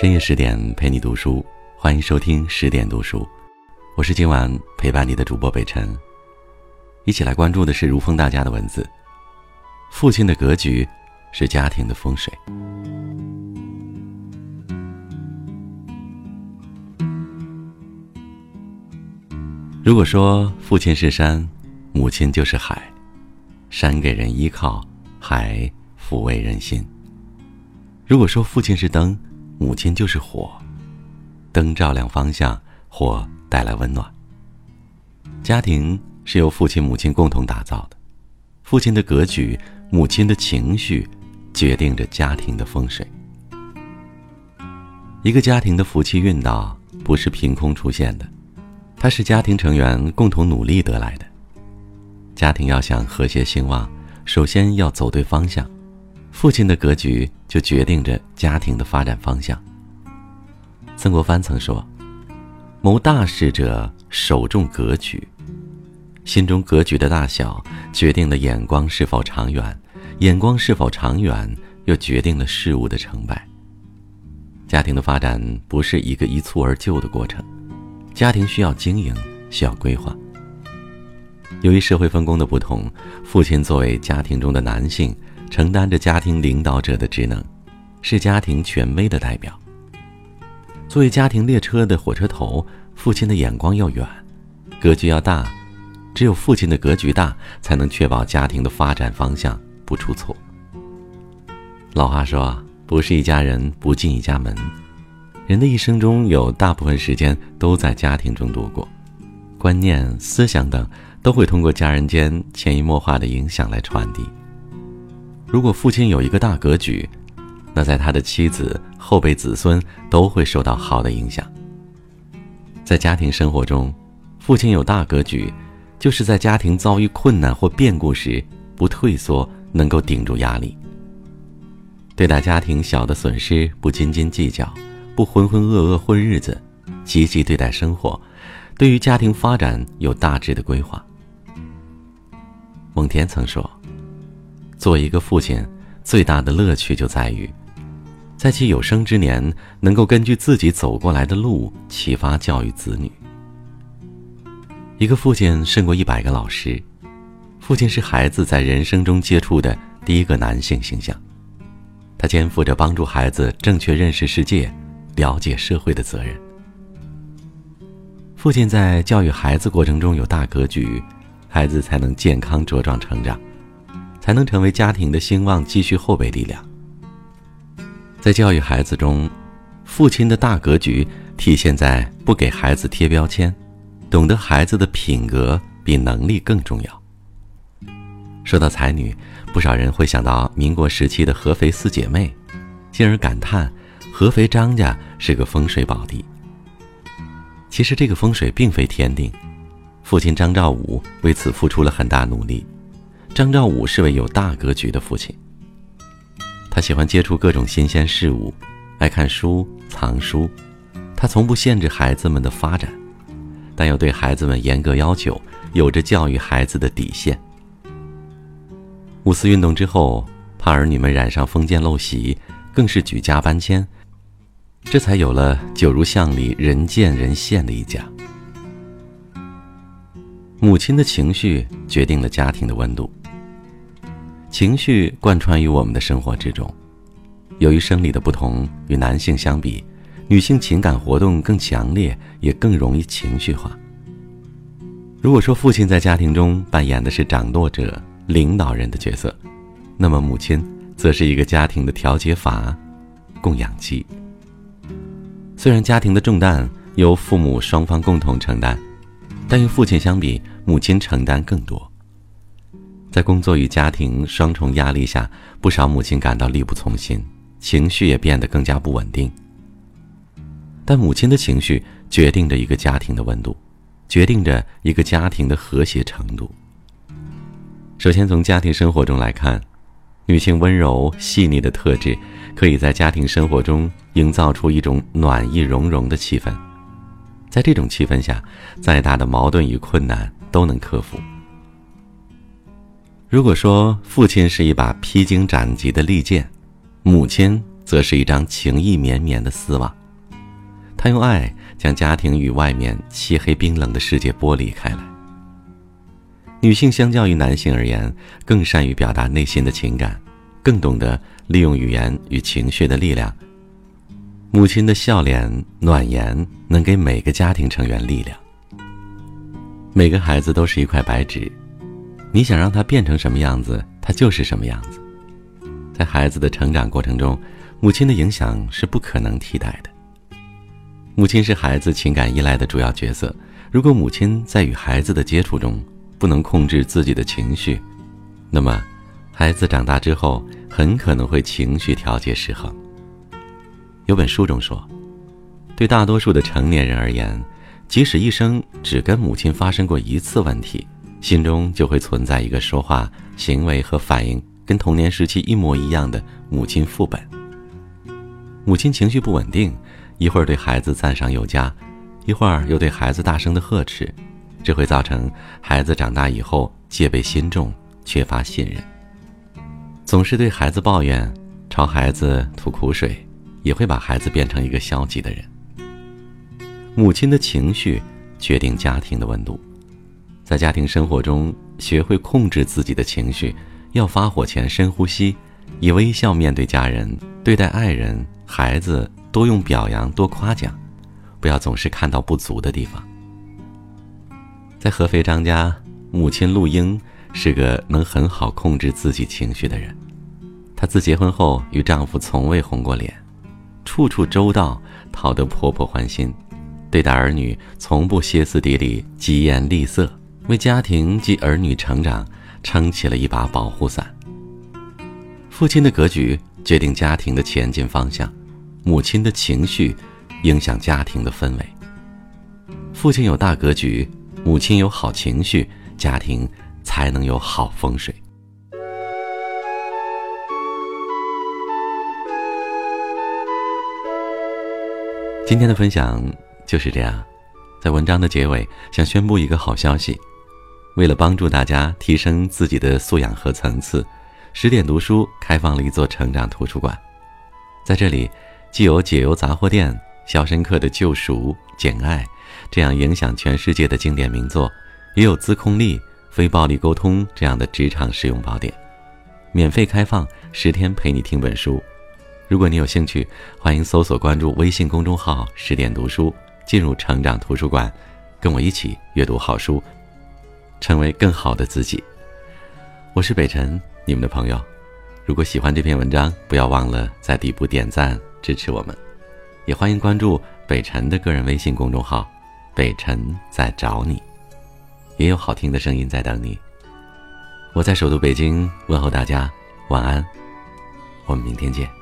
深夜十点陪你读书，欢迎收听十点读书，我是今晚陪伴你的主播北辰。一起来关注的是如风大家的文字。父亲的格局是家庭的风水。如果说父亲是山，母亲就是海，山给人依靠，海抚慰人心。如果说父亲是灯，母亲就是火，灯照亮方向，火带来温暖。家庭是由父亲、母亲共同打造的，父亲的格局、母亲的情绪，决定着家庭的风水。一个家庭的福气运道不是凭空出现的。它是家庭成员共同努力得来的。家庭要想和谐兴旺，首先要走对方向。父亲的格局就决定着家庭的发展方向。曾国藩曾说：“谋大事者，首重格局。心中格局的大小，决定了眼光是否长远；眼光是否长远，又决定了事物的成败。家庭的发展不是一个一蹴而就的过程。”家庭需要经营，需要规划。由于社会分工的不同，父亲作为家庭中的男性，承担着家庭领导者的职能，是家庭权威的代表。作为家庭列车的火车头，父亲的眼光要远，格局要大。只有父亲的格局大，才能确保家庭的发展方向不出错。老话说：“不是一家人，不进一家门。”人的一生中有大部分时间都在家庭中度过，观念、思想等都会通过家人间潜移默化的影响来传递。如果父亲有一个大格局，那在他的妻子、后辈子孙都会受到好的影响。在家庭生活中，父亲有大格局，就是在家庭遭遇困难或变故时不退缩，能够顶住压力，对待家庭小的损失不斤斤计较。不浑浑噩噩混日子，积极对待生活，对于家庭发展有大致的规划。蒙恬曾说：“做一个父亲，最大的乐趣就在于，在其有生之年，能够根据自己走过来的路，启发教育子女。一个父亲胜过一百个老师，父亲是孩子在人生中接触的第一个男性形象，他肩负着帮助孩子正确认识世界。”了解社会的责任。父亲在教育孩子过程中有大格局，孩子才能健康茁壮成长，才能成为家庭的兴旺积蓄后备力量。在教育孩子中，父亲的大格局体现在不给孩子贴标签，懂得孩子的品格比能力更重要。说到才女，不少人会想到民国时期的合肥四姐妹，进而感叹。合肥张家是个风水宝地。其实这个风水并非天定，父亲张兆武为此付出了很大努力。张兆武是位有大格局的父亲，他喜欢接触各种新鲜事物，爱看书、藏书。他从不限制孩子们的发展，但又对孩子们严格要求，有着教育孩子的底线。五四运动之后，怕儿女们染上封建陋习，更是举家搬迁。这才有了九如巷里人见人羡的一家。母亲的情绪决定了家庭的温度。情绪贯穿于我们的生活之中。由于生理的不同，与男性相比，女性情感活动更强烈，也更容易情绪化。如果说父亲在家庭中扮演的是掌舵者、领导人的角色，那么母亲则是一个家庭的调节阀、供养机。虽然家庭的重担由父母双方共同承担，但与父亲相比，母亲承担更多。在工作与家庭双重压力下，不少母亲感到力不从心，情绪也变得更加不稳定。但母亲的情绪决定着一个家庭的温度，决定着一个家庭的和谐程度。首先，从家庭生活中来看。女性温柔细腻的特质，可以在家庭生活中营造出一种暖意融融的气氛。在这种气氛下，再大的矛盾与困难都能克服。如果说父亲是一把披荆斩棘的利剑，母亲则是一张情意绵绵的丝网。他用爱将家庭与外面漆黑冰冷的世界剥离开来。女性相较于男性而言，更善于表达内心的情感，更懂得利用语言与情绪的力量。母亲的笑脸、暖言，能给每个家庭成员力量。每个孩子都是一块白纸，你想让他变成什么样子，他就是什么样子。在孩子的成长过程中，母亲的影响是不可能替代的。母亲是孩子情感依赖的主要角色。如果母亲在与孩子的接触中不能控制自己的情绪，那么孩子长大之后很可能会情绪调节失衡。有本书中说，对大多数的成年人而言，即使一生只跟母亲发生过一次问题，心中就会存在一个说话、行为和反应跟童年时期一模一样的母亲副本。母亲情绪不稳定，一会儿对孩子赞赏有加，一会儿又对孩子大声的呵斥，这会造成孩子长大以后戒备心重，缺乏信任，总是对孩子抱怨，朝孩子吐苦水。也会把孩子变成一个消极的人。母亲的情绪决定家庭的温度，在家庭生活中，学会控制自己的情绪，要发火前深呼吸，以微笑面对家人，对待爱人、孩子，多用表扬，多夸奖，不要总是看到不足的地方。在合肥张家，母亲陆英是个能很好控制自己情绪的人，她自结婚后与丈夫从未红过脸。处处周到，讨得婆婆欢心；对待儿女，从不歇斯底里、疾言厉色，为家庭及儿女成长撑起了一把保护伞。父亲的格局决定家庭的前进方向，母亲的情绪影响家庭的氛围。父亲有大格局，母亲有好情绪，家庭才能有好风水。今天的分享就是这样，在文章的结尾，想宣布一个好消息：为了帮助大家提升自己的素养和层次，十点读书开放了一座成长图书馆。在这里，既有《解忧杂货店》《肖申克的救赎》《简爱》这样影响全世界的经典名作，也有《自控力》《非暴力沟通》这样的职场实用宝典，免费开放十天陪你听本书。如果你有兴趣，欢迎搜索关注微信公众号“十点读书”，进入成长图书馆，跟我一起阅读好书，成为更好的自己。我是北辰，你们的朋友。如果喜欢这篇文章，不要忘了在底部点赞支持我们，也欢迎关注北辰的个人微信公众号“北辰在找你”，也有好听的声音在等你。我在首都北京问候大家，晚安，我们明天见。